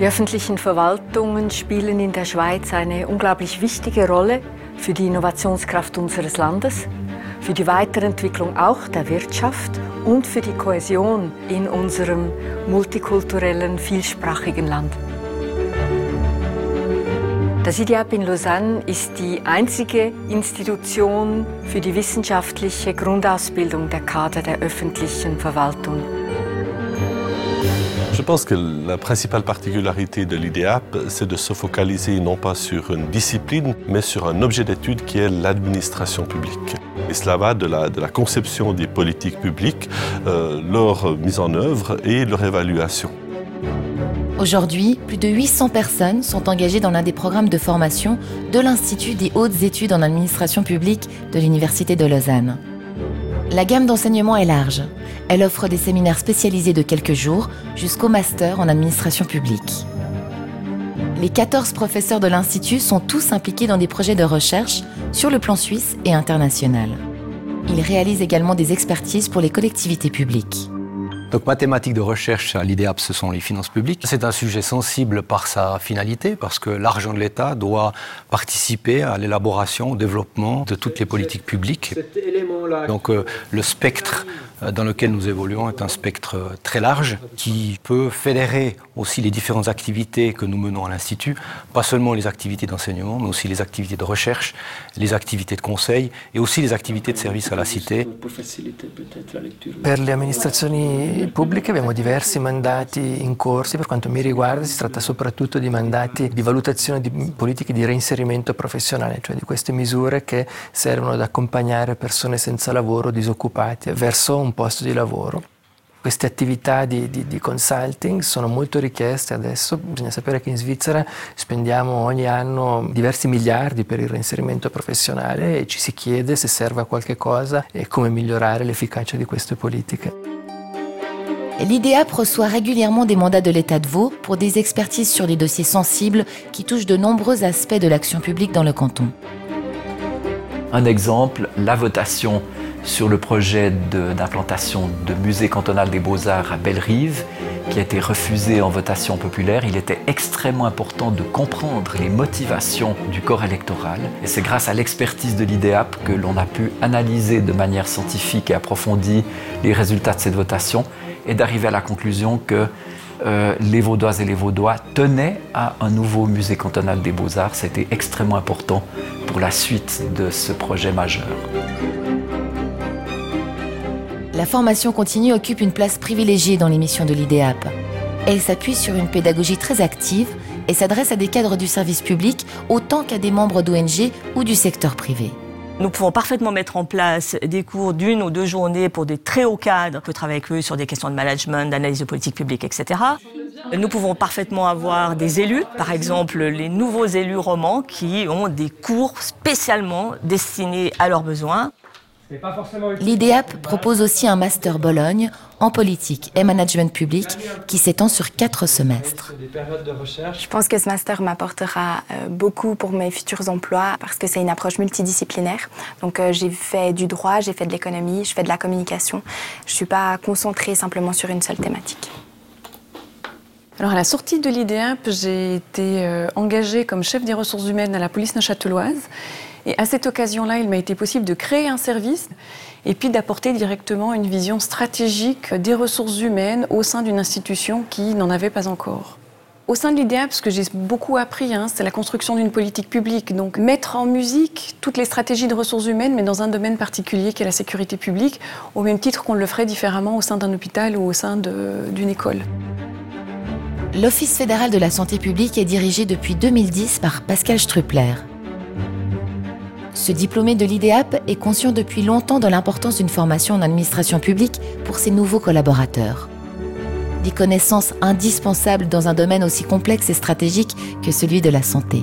Die öffentlichen Verwaltungen spielen in der Schweiz eine unglaublich wichtige Rolle für die Innovationskraft unseres Landes, für die Weiterentwicklung auch der Wirtschaft und für die Kohäsion in unserem multikulturellen, vielsprachigen Land. Das IDIAP in Lausanne ist die einzige Institution für die wissenschaftliche Grundausbildung der Kader der öffentlichen Verwaltung. Je pense que la principale particularité de l'IDEAP, c'est de se focaliser non pas sur une discipline, mais sur un objet d'étude qui est l'administration publique. Et cela va de la, conception des politiques publiques, euh, leur mise en œuvre et leur évaluation. Aujourd'hui, plus de 800 personnes sont engagées dans l'un des programmes de formation de l'Institut des hautes études en administration publique de l'Université de Lausanne. La gamme d'enseignement est large. Elle offre des séminaires spécialisés de quelques jours jusqu'au master en administration publique. Les 14 professeurs de l'Institut sont tous impliqués dans des projets de recherche sur le plan suisse et international. Ils réalisent également des expertises pour les collectivités publiques. Donc mathématiques de recherche à l'IDEAP, ce sont les finances publiques. C'est un sujet sensible par sa finalité, parce que l'argent de l'État doit participer à l'élaboration, au développement de toutes les politiques publiques. Donc euh, le spectre dans lequel nous évoluons est un spectre euh, très large qui peut fédérer aussi les différentes activités que nous menons à l'Institut, pas seulement les activités d'enseignement, mais aussi les activités de recherche, les activités de conseil et aussi les activités de service à la cité. Per le amministrazioni pubbliche abbiamo diversi mandati in corsi, per quanto mi riguarda si tratta soprattutto di mandati di valutazione di politiche di reinserimento professionale, cioè di queste misure che servono ad accompagnare persone senza lavoro, disoccupati, verso un posto di lavoro. Queste attività di, di, di, consulting sono molto richieste adesso, bisogna sapere che in Svizzera spendiamo ogni anno diversi miliardi per il reinserimento professionale e ci si chiede se serve a qualche cosa e come migliorare l'efficacia di queste politiche. L'IDEAP reçoit régulièrement des mandats de l'État de Vaud pour des expertises sur des dossiers sensibles qui touchent de nombreux aspects de l'action publique dans le canton. Un exemple, la votation sur le projet d'implantation de, musée cantonal des beaux-arts à Bellerive, qui a été refusé en votation populaire. Il était extrêmement important de comprendre les motivations du corps électoral. Et c'est grâce à l'expertise de l'IDEAP que l'on a pu analyser de manière scientifique et approfondie les résultats de cette votation et d'arriver à la conclusion que euh, les Vaudoises et les Vaudois tenaient à un nouveau musée cantonal des beaux-arts. C'était extrêmement important pour la suite de ce projet majeur. La formation continue occupe une place privilégiée dans l'émission de l'IDEAP. Elle s'appuie sur une pédagogie très active et s'adresse à des cadres du service public autant qu'à des membres d'ONG ou du secteur privé. Nous pouvons parfaitement mettre en place des cours d'une ou deux journées pour des très hauts cadres. On peut travailler avec eux sur des questions de management, d'analyse de politique publique, etc. Nous pouvons parfaitement avoir des élus, par exemple les nouveaux élus romans qui ont des cours spécialement destinés à leurs besoins. L'IDEAP propose aussi un master Bologne en politique et management public qui s'étend sur quatre semestres. Je pense que ce master m'apportera euh, beaucoup pour mes futurs emplois parce que c'est une approche multidisciplinaire. Donc euh, j'ai fait du droit, j'ai fait de l'économie, je fais de la communication. Je ne suis pas concentrée simplement sur une seule thématique. Alors à la sortie de l'IDEAP, j'ai été euh, engagée comme chef des ressources humaines à la police neuchâteloise. Et à cette occasion-là, il m'a été possible de créer un service et puis d'apporter directement une vision stratégique des ressources humaines au sein d'une institution qui n'en avait pas encore. Au sein de l'IDEAP, ce que j'ai beaucoup appris, hein, c'est la construction d'une politique publique. Donc mettre en musique toutes les stratégies de ressources humaines, mais dans un domaine particulier qui est la sécurité publique, au même titre qu'on le ferait différemment au sein d'un hôpital ou au sein d'une école. L'Office fédéral de la santé publique est dirigé depuis 2010 par Pascal Struppler. Ce diplômé de l'IDEAP est conscient depuis longtemps de l'importance d'une formation en administration publique pour ses nouveaux collaborateurs. Des connaissances indispensables dans un domaine aussi complexe et stratégique que celui de la santé.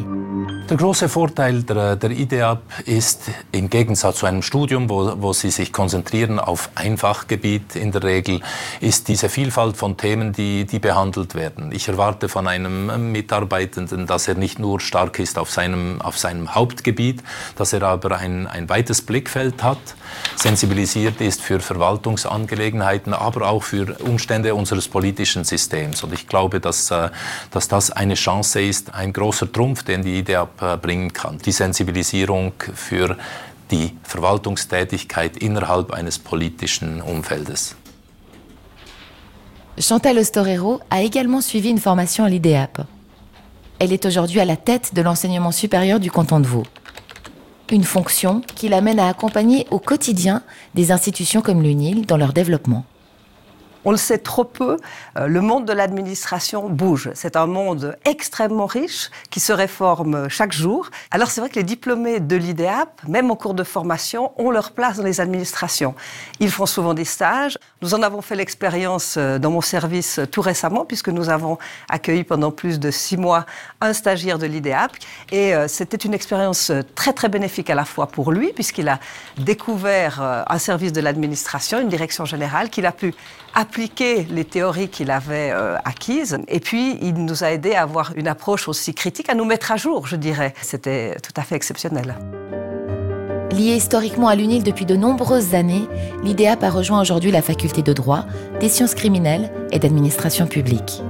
Der große Vorteil der, der IDEAP ist im Gegensatz zu einem Studium, wo, wo Sie sich konzentrieren auf ein Fachgebiet in der Regel, ist diese Vielfalt von Themen, die, die behandelt werden. Ich erwarte von einem Mitarbeitenden, dass er nicht nur stark ist auf seinem, auf seinem Hauptgebiet, dass er aber ein, ein weites Blickfeld hat, sensibilisiert ist für Verwaltungsangelegenheiten, aber auch für Umstände unseres politischen Systems. Und ich glaube, dass, äh, dass das eine Chance ist, ein großer Trumpf, den die IDEAP bringen kann. Die Sensibilisierung für die Verwaltungstätigkeit innerhalb eines politischen Umfeldes. Chantal Ostorero a également suivi une formation à l'IDEAP. Elle est aujourd'hui à la tête de l'enseignement supérieur du canton de Vaud. Une fonction qui l'amène à accompagner au quotidien des institutions comme l'UNIL dans leur développement. On le sait trop peu, euh, le monde de l'administration bouge. C'est un monde extrêmement riche qui se réforme chaque jour. Alors c'est vrai que les diplômés de l'IDEAP, même en cours de formation, ont leur place dans les administrations. Ils font souvent des stages. Nous en avons fait l'expérience euh, dans mon service tout récemment puisque nous avons accueilli pendant plus de six mois un stagiaire de l'IDEAP. Et euh, c'était une expérience très très bénéfique à la fois pour lui puisqu'il a découvert un service de l'administration, une direction générale qu'il a pu appliquer les théories qu'il avait euh, acquises. Et puis, il nous a aidé à avoir une approche aussi critique, à nous mettre à jour, je dirais. C'était tout à fait exceptionnel. Lié historiquement à l'UNIL depuis de nombreuses années, l'IDEAP a rejoint aujourd'hui la faculté de droit, des sciences criminelles et d'administration publique.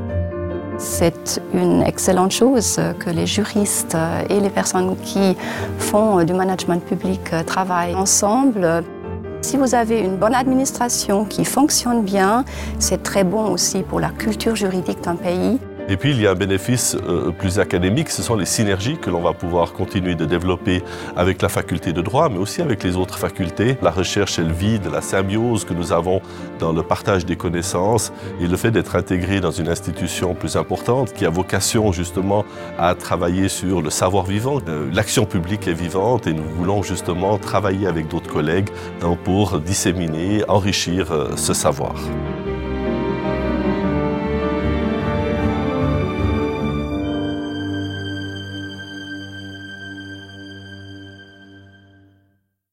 C'est une excellente chose que les juristes et les personnes qui font du management public travaillent ensemble si vous avez une bonne administration qui fonctionne bien, c'est très bon aussi pour la culture juridique d'un pays. Et puis il y a un bénéfice euh, plus académique, ce sont les synergies que l'on va pouvoir continuer de développer avec la faculté de droit, mais aussi avec les autres facultés. La recherche, elle vit de la symbiose que nous avons dans le partage des connaissances et le fait d'être intégré dans une institution plus importante qui a vocation justement à travailler sur le savoir vivant. Euh, l'action publique est vivante et nous voulons justement travailler avec d'autres collègues pour disséminer, enrichir euh, ce savoir.